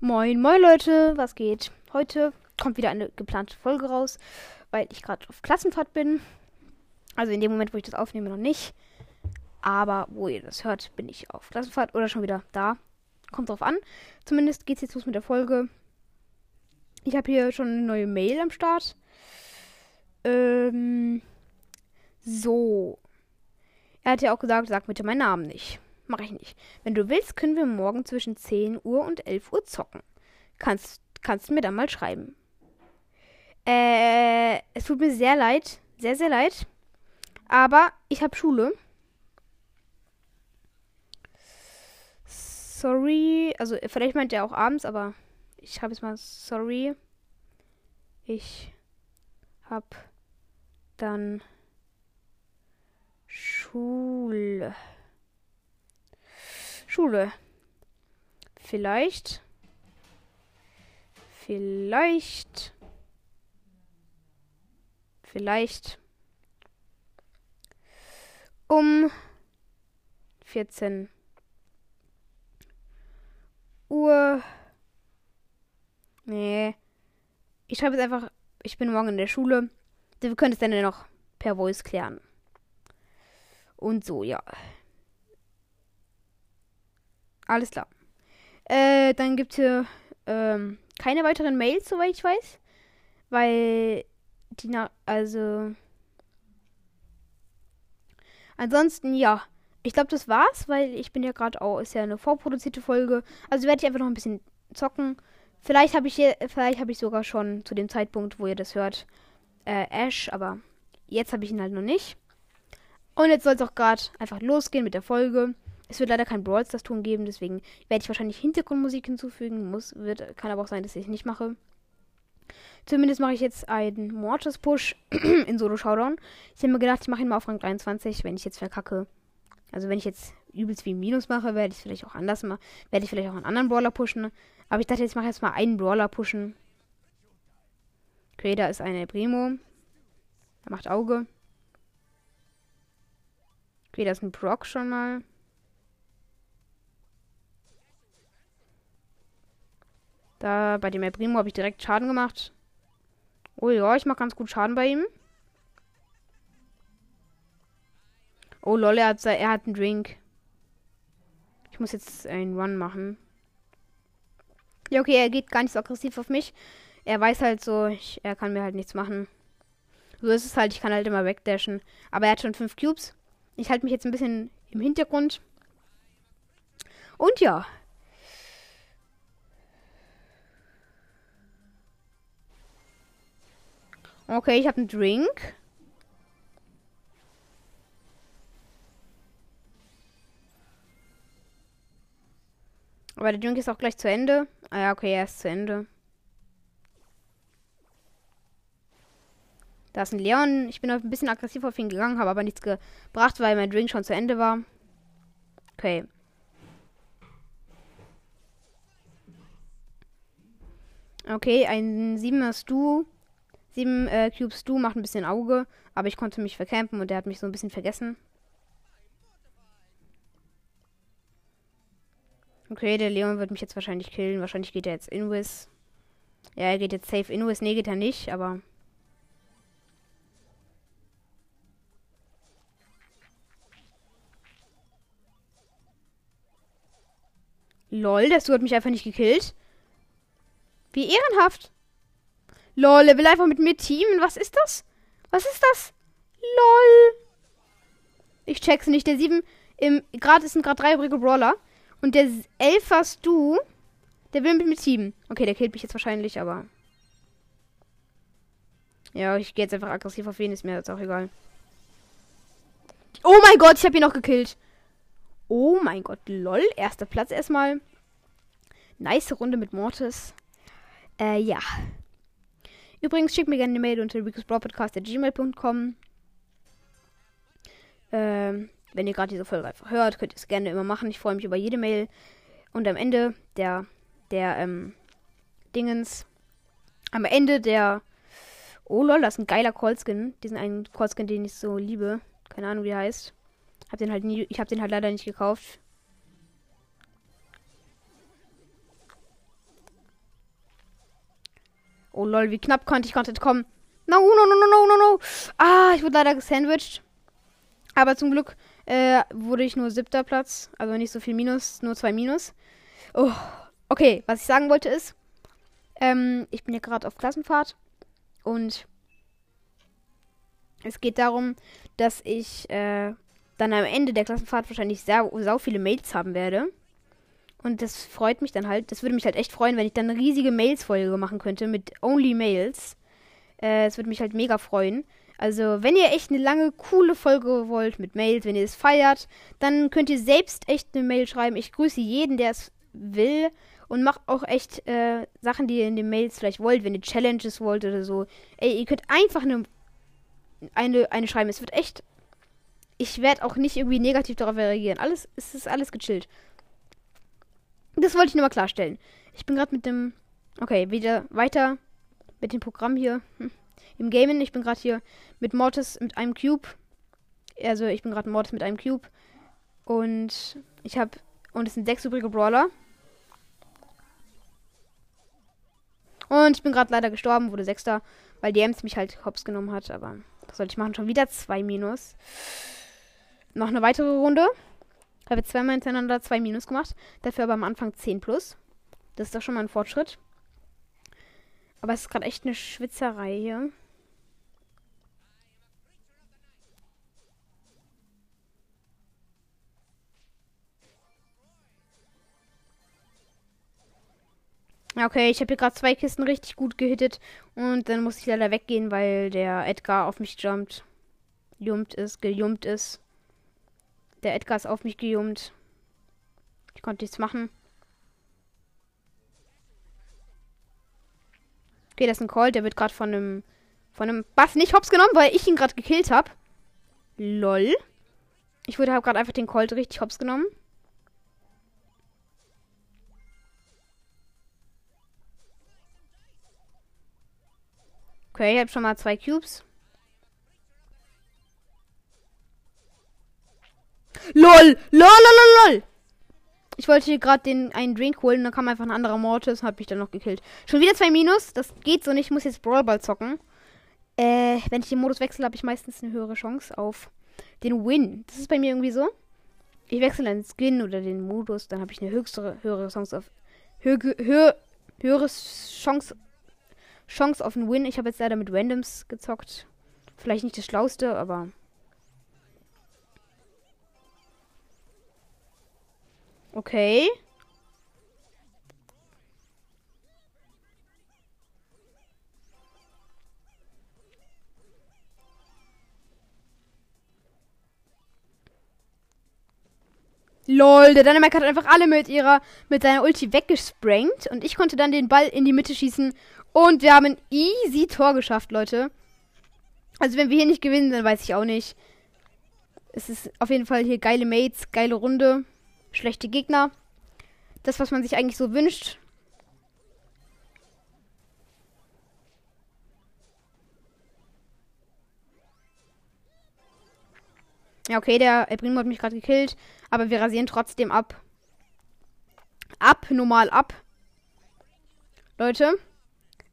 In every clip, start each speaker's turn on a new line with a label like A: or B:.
A: Moin, moin Leute, was geht? Heute kommt wieder eine geplante Folge raus, weil ich gerade auf Klassenfahrt bin. Also in dem Moment, wo ich das aufnehme, noch nicht. Aber wo ihr das hört, bin ich auf Klassenfahrt oder schon wieder da. Kommt drauf an. Zumindest geht's jetzt los mit der Folge. Ich habe hier schon eine neue Mail am Start. Ähm, so. Er hat ja auch gesagt, sag bitte meinen Namen nicht. Mache ich nicht. Wenn du willst, können wir morgen zwischen 10 Uhr und 11 Uhr zocken. Kannst, kannst du mir dann mal schreiben. Äh, es tut mir sehr leid. Sehr, sehr leid. Aber ich habe Schule. Sorry. Also, vielleicht meint er auch abends, aber ich habe jetzt mal sorry. Ich habe dann Schule. Schule. Vielleicht. Vielleicht. Vielleicht. Um 14 Uhr. Nee. Ich schreibe jetzt einfach, ich bin morgen in der Schule. Wir können es dann noch per Voice klären. Und so, ja. Alles klar. Äh, dann gibt es hier ähm, keine weiteren Mails, soweit ich weiß. Weil die, na also. Ansonsten, ja. Ich glaube, das war's, weil ich bin ja gerade auch, ist ja eine vorproduzierte Folge. Also werde ich einfach noch ein bisschen zocken. Vielleicht habe ich hier, vielleicht habe ich sogar schon zu dem Zeitpunkt, wo ihr das hört, äh, Ash, aber jetzt habe ich ihn halt noch nicht. Und jetzt soll es auch gerade einfach losgehen mit der Folge. Es wird leider kein Brawl Stars Ton geben, deswegen werde ich wahrscheinlich Hintergrundmusik hinzufügen. Muss, wird, kann aber auch sein, dass ich es nicht mache. Zumindest mache ich jetzt einen Mortis Push in Solo Showdown. Ich habe mir gedacht, ich mache ihn mal auf Rang 23, wenn ich jetzt verkacke. Also wenn ich jetzt übelst wie Minus mache, werde ich vielleicht auch anders machen. Werde ich vielleicht auch einen anderen Brawler pushen. Aber ich dachte, jetzt mache ich jetzt mal einen Brawler pushen. Da ist eine Primo. Er macht Auge. Da ist ein Brock schon mal. Da bei dem El Primo habe ich direkt Schaden gemacht. Oh ja, ich mache ganz gut Schaden bei ihm. Oh lol, er hat, er hat einen Drink. Ich muss jetzt einen Run machen. Ja, okay, er geht gar nicht so aggressiv auf mich. Er weiß halt so, ich, er kann mir halt nichts machen. So ist es halt, ich kann halt immer wegdashen. Aber er hat schon fünf Cubes. Ich halte mich jetzt ein bisschen im Hintergrund. Und ja, Okay, ich habe einen Drink. Aber der Drink ist auch gleich zu Ende. Ah ja, okay, er ist zu Ende. Da ist ein Leon. Ich bin ein bisschen aggressiv auf ihn gegangen, habe aber nichts gebracht, weil mein Drink schon zu Ende war. Okay. Okay, ein 7er Stu. Sieben äh, Cubes du macht ein bisschen Auge, aber ich konnte mich vercampen und der hat mich so ein bisschen vergessen. Okay, der Leon wird mich jetzt wahrscheinlich killen. Wahrscheinlich geht er jetzt Invis. Ja, er geht jetzt safe Invis. Nee, geht er nicht, aber. Lol, der Stu hat mich einfach nicht gekillt. Wie ehrenhaft. Lol, er will einfach mit mir teamen. Was ist das? Was ist das? Lol. Ich check's nicht. Der 7 im gerade sind gerade drei übrige Brawler und der 11 hast du, der will mit mir teamen. Okay, der killt mich jetzt wahrscheinlich, aber ja, ich gehe jetzt einfach aggressiv auf ihn, ist mir jetzt auch egal. Oh mein Gott, ich habe ihn noch gekillt. Oh mein Gott, lol. Erster Platz erstmal. Nice Runde mit Mortis. Äh, ja. Übrigens, schickt mir gerne eine Mail unter rico'sbroadcast.gmail.com. Ähm, wenn ihr gerade diese Folge einfach hört, könnt ihr es gerne immer machen. Ich freue mich über jede Mail. Und am Ende der, der, ähm, Dingens, am Ende der, oh lol, das ist ein geiler Callskin. Diesen einen Callskin, den ich so liebe. Keine Ahnung, wie er heißt. Hab den halt nie, ich habe den halt leider nicht gekauft. Oh lol, wie knapp konnte ich konnte kommen. No, no, no, no, no, no, no. Ah, ich wurde leider gesandwiched. Aber zum Glück äh, wurde ich nur siebter Platz. Also nicht so viel Minus, nur zwei Minus. Oh, okay, was ich sagen wollte ist, ähm, ich bin ja gerade auf Klassenfahrt und es geht darum, dass ich äh, dann am Ende der Klassenfahrt wahrscheinlich sehr, sau viele Mails haben werde. Und das freut mich dann halt. Das würde mich halt echt freuen, wenn ich dann eine riesige Mails-Folge machen könnte mit Only Mails. Äh, es würde mich halt mega freuen. Also, wenn ihr echt eine lange, coole Folge wollt mit Mails, wenn ihr es feiert, dann könnt ihr selbst echt eine Mail schreiben. Ich grüße jeden, der es will. Und macht auch echt äh, Sachen, die ihr in den Mails vielleicht wollt, wenn ihr Challenges wollt oder so. Ey, ihr könnt einfach eine, eine, eine schreiben. Es wird echt. Ich werde auch nicht irgendwie negativ darauf reagieren. Alles, es ist alles gechillt. Das wollte ich nur mal klarstellen. Ich bin gerade mit dem. Okay, wieder weiter mit dem Programm hier. Hm. Im Gaming. Ich bin gerade hier mit Mortis mit einem Cube. Also ich bin gerade Mortis mit einem Cube. Und ich habe. Und es sind sechs übrige Brawler. Und ich bin gerade leider gestorben, wurde Sechster, weil die Ems mich halt hops genommen hat. Aber was soll ich machen? Schon wieder zwei Minus. Noch eine weitere Runde. Habe zweimal hintereinander zwei Minus gemacht. Dafür aber am Anfang 10 plus. Das ist doch schon mal ein Fortschritt. Aber es ist gerade echt eine Schwitzerei hier. Okay, ich habe hier gerade zwei Kisten richtig gut gehittet und dann muss ich leider weggehen, weil der Edgar auf mich jumpt. Jumpt ist, gejumpt ist. Der Edgar ist auf mich gejumpt. Ich konnte nichts machen. Okay, das ist ein Call, der wird gerade von einem von einem Bass nicht hops genommen, weil ich ihn gerade gekillt habe. Lol. Ich wurde gerade einfach den Colt richtig hops genommen. Okay, ich habe schon mal zwei Cubes. LOL! LOL, LOL, LOL! Ich wollte hier gerade den einen Drink holen, dann kam einfach ein anderer Mortis und hat mich dann noch gekillt. Schon wieder zwei Minus, das geht so nicht, ich muss jetzt Brawlball zocken. Äh, wenn ich den Modus wechsle, habe ich meistens eine höhere Chance auf den Win. Das ist bei mir irgendwie so. Ich wechsle den Skin oder den Modus, dann habe ich eine höchste, höhere Chance auf höhere, höhere, höhere Chance Chance auf einen Win. Ich habe jetzt leider mit Randoms gezockt. Vielleicht nicht das Schlauste, aber. Okay. Lol, der Dynamite hat einfach alle mit ihrer, mit seiner Ulti weggesprengt und ich konnte dann den Ball in die Mitte schießen und wir haben ein easy Tor geschafft, Leute. Also wenn wir hier nicht gewinnen, dann weiß ich auch nicht. Es ist auf jeden Fall hier geile Mates, geile Runde, schlechte Gegner. Das, was man sich eigentlich so wünscht. Ja, okay, der El Primo hat mich gerade gekillt. Aber wir rasieren trotzdem ab. Ab, normal ab. Leute,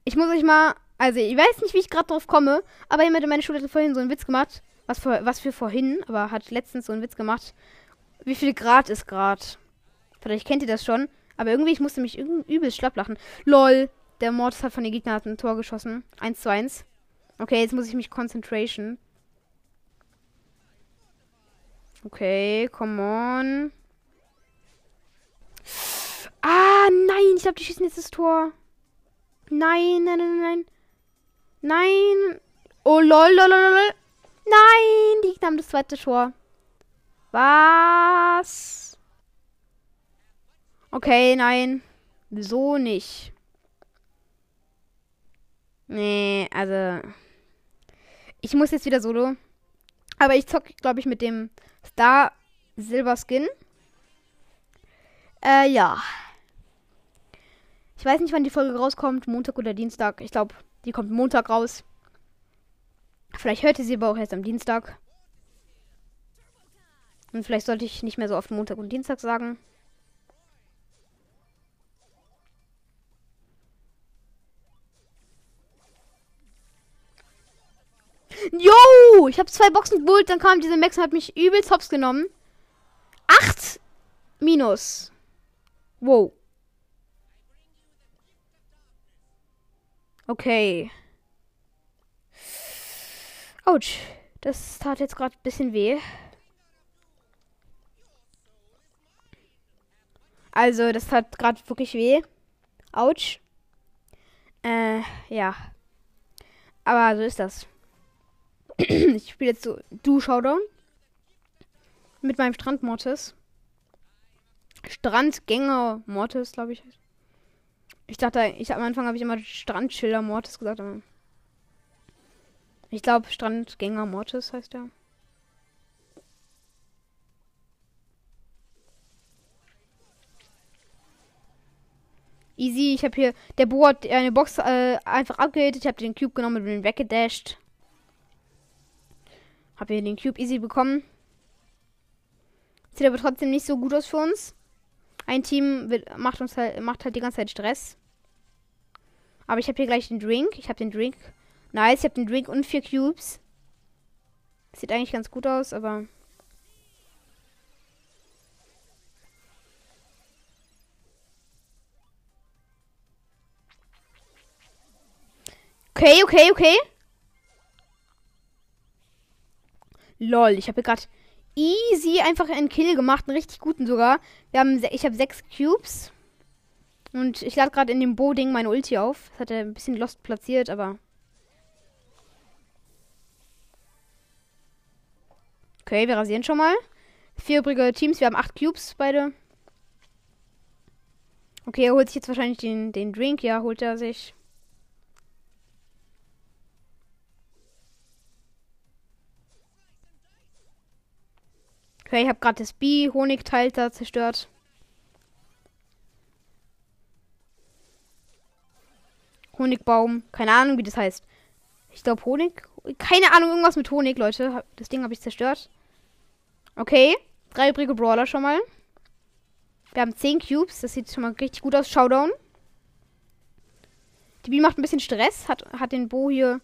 A: ich muss euch mal. Also, ich weiß nicht, wie ich gerade drauf komme. Aber jemand in meiner Schule hat vorhin so einen Witz gemacht. Was für, was für vorhin, aber hat letztens so einen Witz gemacht. Wie viel Grad ist Grad? Vielleicht kennt ihr das schon. Aber irgendwie, ich musste mich übelst schlapp lachen. LOL, der Mortis hat von den Gegnern ein Tor geschossen. 1 zu 1. Okay, jetzt muss ich mich Concentration. Okay, come on. Ah, nein, ich glaube, die schießen jetzt das Tor. Nein, nein, nein, nein. Nein. Oh, lol, lol, lol, lol. Nein, die haben das zweite Tor. Was? Okay, nein. So nicht. Nee, also. Ich muss jetzt wieder solo. Aber ich zocke, glaube ich, mit dem Star Silver Skin. Äh, ja. Ich weiß nicht, wann die Folge rauskommt. Montag oder Dienstag. Ich glaube, die kommt Montag raus. Vielleicht hört ihr sie aber auch erst am Dienstag. Und vielleicht sollte ich nicht mehr so oft Montag und Dienstag sagen. Yo! Ich habe zwei Boxen geholt, dann kam diese Max und hat mich übelst hops genommen. Acht minus. Wow. Okay. Autsch. Das tat jetzt gerade ein bisschen weh. Also, das tat gerade wirklich weh. Autsch. Äh, ja. Aber so ist das. ich spiele jetzt so Du Showdown. Mit meinem Strand Mortis. Strandgänger Mortis, glaube ich. Ich dachte, ich am Anfang habe ich immer Strandschilder Mortis gesagt. Ich glaube, Strandgänger Mortis heißt er. Easy, ich habe hier, der Bo hat eine Box äh, einfach abgehittet. Ich habe den Cube genommen und bin weggedasht. Habe hier den Cube easy bekommen. Sieht aber trotzdem nicht so gut aus für uns. Ein Team wird, macht uns halt, macht halt die ganze Zeit Stress. Aber ich habe hier gleich den Drink. Ich habe den Drink. Nice, ich habe den Drink und vier Cubes. Sieht eigentlich ganz gut aus, aber. Okay, okay, okay. Lol, ich habe gerade easy einfach einen Kill gemacht, einen richtig guten sogar. Wir haben, ich habe sechs Cubes. Und ich lade gerade in dem Bo-Ding meine Ulti auf. Das hat er ein bisschen lost platziert, aber. Okay, wir rasieren schon mal. Vier übrige Teams, wir haben acht Cubes beide. Okay, er holt sich jetzt wahrscheinlich den, den Drink. Ja, holt er sich. Okay, ich habe gerade das B-Honigteil da zerstört. Honigbaum. Keine Ahnung, wie das heißt. Ich glaube Honig. Keine Ahnung, irgendwas mit Honig, Leute. Das Ding habe ich zerstört. Okay. Drei übrige Brawler schon mal. Wir haben 10 Cubes. Das sieht schon mal richtig gut aus. Showdown. Die B macht ein bisschen Stress. Hat, hat den Bo hier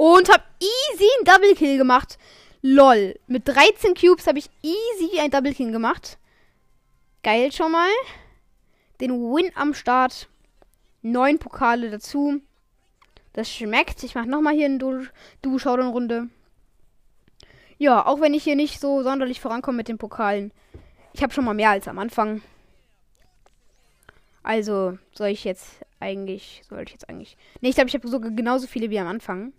A: Und hab easy ein Double Kill gemacht. Lol. Mit 13 Cubes habe ich easy ein Double Kill gemacht. Geil schon mal. Den Win am Start. Neun Pokale dazu. Das schmeckt. Ich mache nochmal hier eine Du-Showdown-Runde. Ja, auch wenn ich hier nicht so sonderlich vorankomme mit den Pokalen. Ich habe schon mal mehr als am Anfang. Also soll ich jetzt eigentlich, soll ich jetzt eigentlich. Ne, ich glaube, ich habe sogar genauso viele wie am Anfang.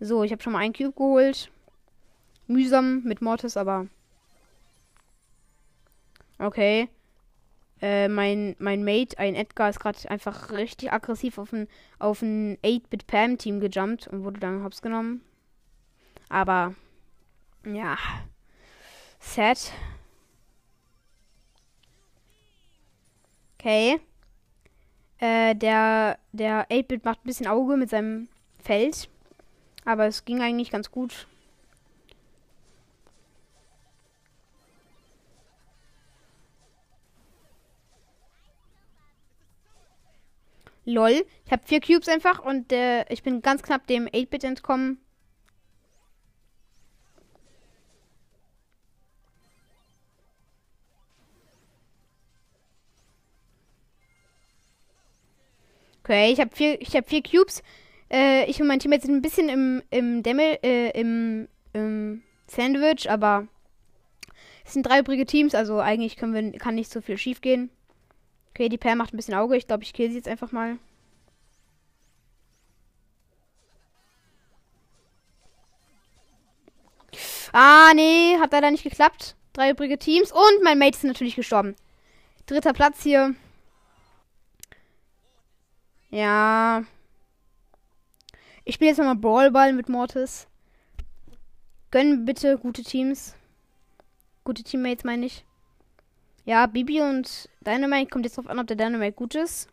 A: So, ich habe schon mal einen Cube geholt. Mühsam mit Mortis, aber. Okay. Äh, mein, mein Mate, ein Edgar, ist gerade einfach richtig aggressiv auf ein, auf ein 8-Bit-Pam-Team gejumpt und wurde dann hops genommen. Aber. Ja. Sad. Okay. Äh, der, der 8-Bit macht ein bisschen Auge mit seinem Feld. Aber es ging eigentlich ganz gut. Lol. Ich habe vier Cubes einfach und äh, ich bin ganz knapp dem 8-Bit entkommen. Okay, ich habe vier, ich habe vier Cubes. Äh, ich und mein Teammate sind ein bisschen im, im Dämmel, äh, im, im Sandwich, aber es sind drei übrige Teams, also eigentlich können wir, kann nicht so viel schief gehen. Okay, die Pair macht ein bisschen Auge. Ich glaube, ich kill sie jetzt einfach mal. Ah, nee, hat leider nicht geklappt. Drei übrige Teams und mein Mate ist natürlich gestorben. Dritter Platz hier. Ja. Ich spiele jetzt nochmal Brawlball mit Mortis. Gönnen bitte gute Teams. Gute Teammates meine ich. Ja, Bibi und Dynamite kommt jetzt drauf an, ob der Dynamite gut ist.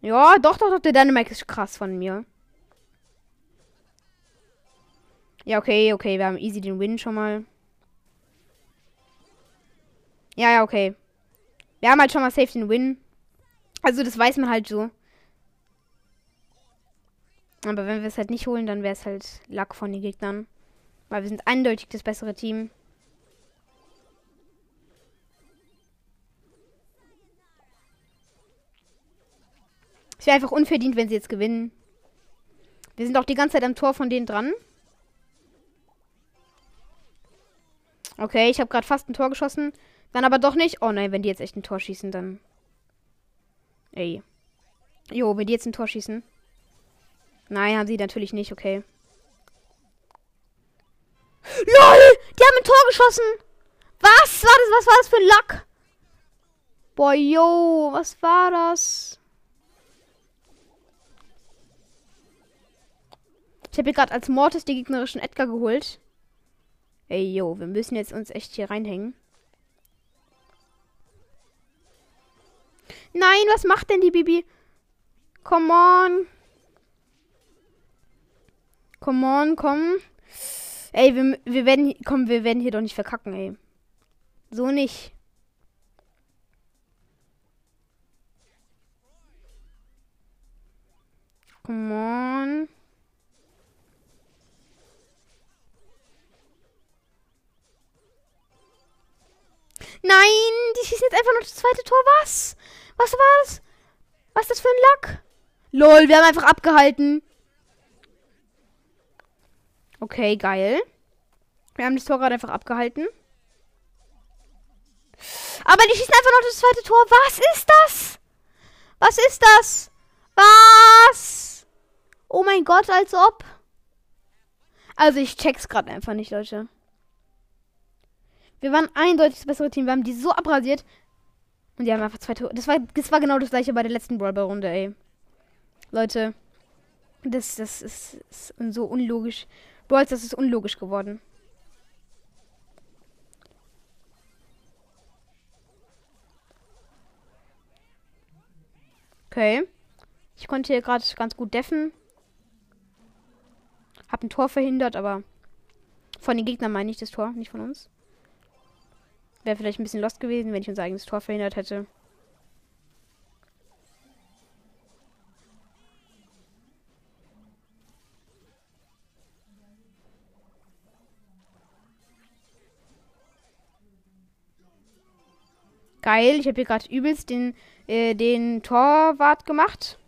A: Ja, doch, doch, doch, der Dynamite ist krass von mir. Ja, okay, okay, wir haben easy den Win schon mal. Ja, ja, okay. Wir haben halt schon mal safe den Win. Also das weiß man halt so. Aber wenn wir es halt nicht holen, dann wäre es halt Lack von den Gegnern. Weil wir sind eindeutig das bessere Team. Es wäre einfach unverdient, wenn sie jetzt gewinnen. Wir sind auch die ganze Zeit am Tor von denen dran. Okay, ich habe gerade fast ein Tor geschossen. Dann aber doch nicht. Oh nein, wenn die jetzt echt ein Tor schießen, dann. Ey. Jo, wenn die jetzt ein Tor schießen. Nein, haben sie natürlich nicht, okay. LOL! Die haben ein Tor geschossen! Was war das? Was war das für ein Lack? Boah, yo, was war das? Ich habe hier gerade als Mortis die gegnerischen Edgar geholt. Ey, yo, wir müssen jetzt uns echt hier reinhängen. Nein, was macht denn die Bibi? Come on. Come on, komm. Ey, wir, wir werden, komm, wir werden hier doch nicht verkacken, ey. So nicht. Come on. Nein, die schießen jetzt einfach noch das zweite Tor. Was? Was war das? Was ist das für ein Lack? Lol, wir haben einfach abgehalten. Okay, geil. Wir haben das Tor gerade einfach abgehalten. Aber die schießen einfach noch das zweite Tor. Was ist das? Was ist das? Was? Oh mein Gott, als ob. Also ich check's gerade einfach nicht, Leute. Wir waren eindeutig das bessere Team. Wir haben die so abrasiert. Und die haben einfach zwei Tore. Das war, das war genau das gleiche bei der letzten Brawlball-Runde, ey. Leute. Das, das ist, ist so unlogisch. Brawls, das ist unlogisch geworden. Okay. Ich konnte hier gerade ganz gut deffen. Hab ein Tor verhindert, aber von den Gegnern meine ich das Tor, nicht von uns. Wäre vielleicht ein bisschen lost gewesen, wenn ich unser eigenes Tor verhindert hätte. Geil, ich habe hier gerade übelst den, äh, den Torwart gemacht.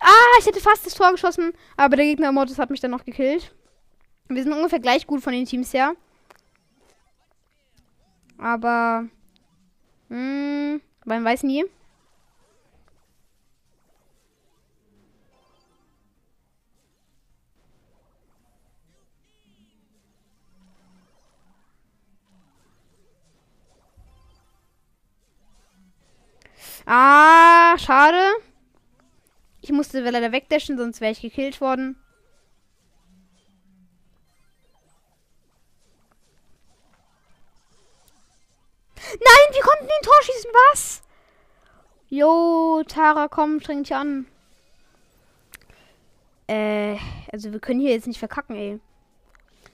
A: Ah, ich hätte fast das Tor geschossen, aber der Gegner Mortis hat mich dann noch gekillt. Wir sind ungefähr gleich gut von den Teams her. Aber. Mh, hm, man weiß nie. Ah, schade. Ich musste leider wegdashen, sonst wäre ich gekillt worden. Nein, wir konnten den Tor schießen. Was? Jo, Tara, komm, streng dich an. Äh, also wir können hier jetzt nicht verkacken, ey.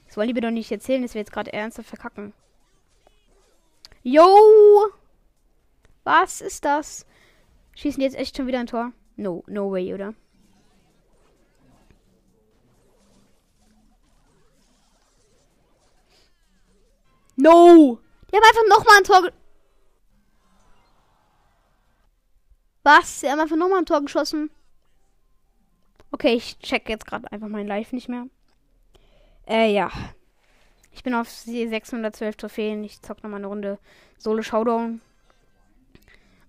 A: Das wollen die mir doch nicht erzählen, dass wir jetzt gerade ernsthaft verkacken. Jo! Was ist das? Schießen die jetzt echt schon wieder ein Tor? No, no way, oder? No! Die haben einfach nochmal ein Tor. Was? Sie haben einfach nochmal ein Tor geschossen. Okay, ich check jetzt gerade einfach mein Live nicht mehr. Äh, ja. Ich bin auf 612 Trophäen. Ich zock nochmal eine Runde Solo Showdown.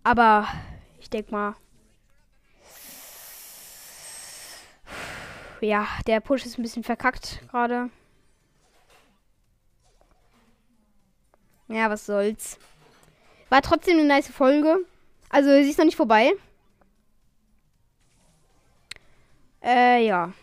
A: Aber ich denk mal. Ja, der Push ist ein bisschen verkackt gerade. Ja, was soll's. War trotzdem eine nice Folge. Also, sie ist noch nicht vorbei. Äh, ja.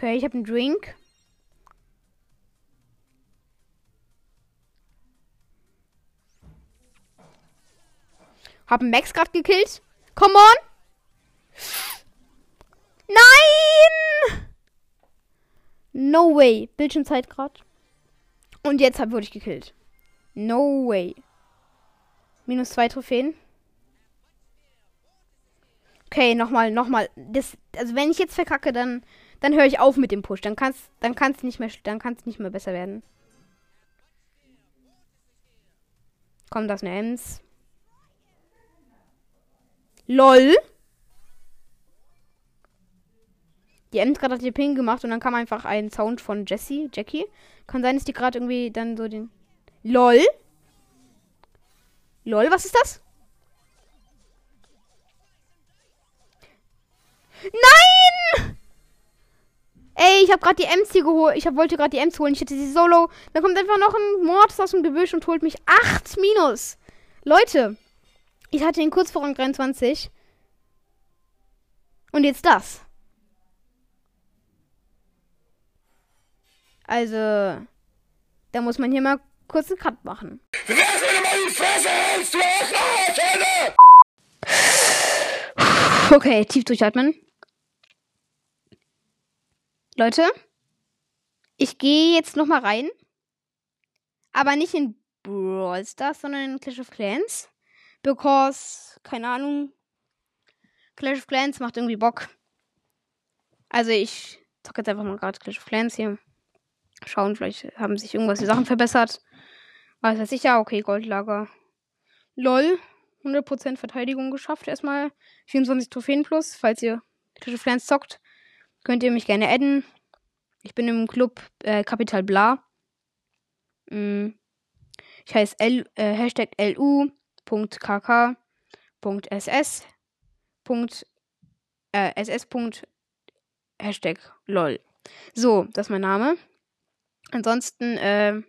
A: Okay, ich habe einen Drink. Hab einen Max gerade gekillt. Come on! Nein! No way. Bildschirmzeit gerade. Und jetzt wurde ich gekillt. No way. Minus zwei Trophäen. Okay, nochmal, nochmal. Also wenn ich jetzt verkacke, dann, dann höre ich auf mit dem Push. Dann kann's, dann kann's nicht mehr, dann kann's nicht mehr besser werden. Komm, das ist eine Ems. LOL. Die Ems gerade hat hier Ping gemacht und dann kam einfach ein Sound von Jessie, Jackie. Kann sein, dass die gerade irgendwie dann so den. LOL. LOL, was ist das? Ich habe gerade die hier geholt. Ich hab, wollte gerade die Ems holen. Ich hätte sie solo. Dann kommt einfach noch ein Mord aus dem Gebüsch und holt mich 8 Minus. Leute, ich hatte ihn kurz vor Rang 23. Und jetzt das. Also, da muss man hier mal kurz einen Cut machen. Wer die Fresse hältst, du Okay, tief durchatmen. Leute, ich gehe jetzt noch mal rein. Aber nicht in Brawl Stars, sondern in Clash of Clans. Because, keine Ahnung, Clash of Clans macht irgendwie Bock. Also ich zocke jetzt einfach mal gerade Clash of Clans hier. Schauen, vielleicht haben sich irgendwas die Sachen verbessert. Was weiß ich ja, okay, Goldlager. LOL, 100% Verteidigung geschafft. Erstmal 24 Trophäen plus. Falls ihr Clash of Clans zockt, könnt ihr mich gerne adden. Ich bin im Club äh, Capital Bla. Mm. Ich heiße L, äh, Hashtag lu.kk.ss. Äh, ss. Hashtag lol. So, das ist mein Name. Ansonsten, äh,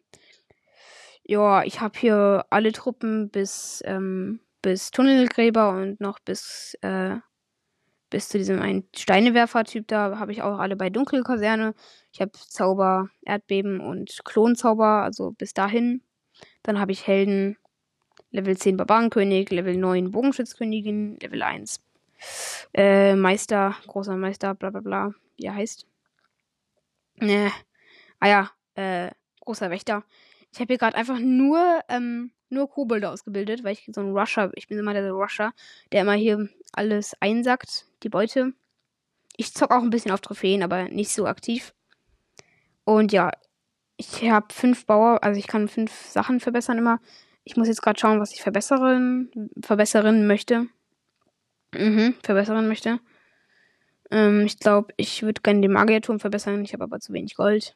A: ja, ich habe hier alle Truppen bis, ähm, bis Tunnelgräber und noch bis, äh, bis zu diesem einen Steinewerfer-Typ. Da habe ich auch alle bei Dunkelkaserne. Ich habe Zauber, Erdbeben und Klonzauber, also bis dahin. Dann habe ich Helden, Level 10 Barbarenkönig, Level 9 Bogenschützkönigin, Level 1 äh, Meister, großer Meister, bla bla bla, wie er heißt. Äh, ah ja, äh, großer Wächter. Ich habe hier gerade einfach nur, ähm, nur Kobolde ausgebildet, weil ich so ein Rusher, ich bin immer der Rusher, der immer hier alles einsackt, die Beute. Ich zock auch ein bisschen auf Trophäen, aber nicht so aktiv. Und ja, ich habe fünf Bauer, also ich kann fünf Sachen verbessern immer. Ich muss jetzt gerade schauen, was ich verbessern, verbessern möchte. Mhm, verbessern möchte. Ähm, ich glaube, ich würde gerne den Magierturm verbessern. Ich habe aber zu wenig Gold.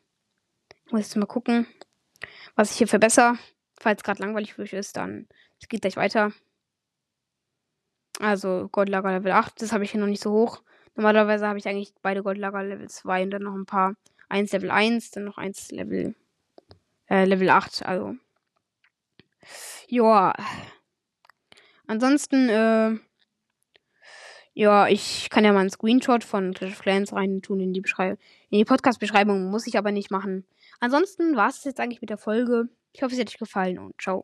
A: Ich muss jetzt mal gucken, was ich hier verbessere. Falls gerade langweilig für euch ist, dann es geht gleich weiter. Also Goldlager Level 8, das habe ich hier noch nicht so hoch. Normalerweise habe ich eigentlich beide Goldlager Level 2 und dann noch ein paar. Eins Level 1, dann noch eins Level, äh, Level 8, also. Ja. Ansonsten, äh, ja, ich kann ja mal einen Screenshot von Clash of Clans rein tun in die Beschreibung. In die Podcast-Beschreibung muss ich aber nicht machen. Ansonsten war es jetzt eigentlich mit der Folge. Ich hoffe, es hat euch gefallen und ciao.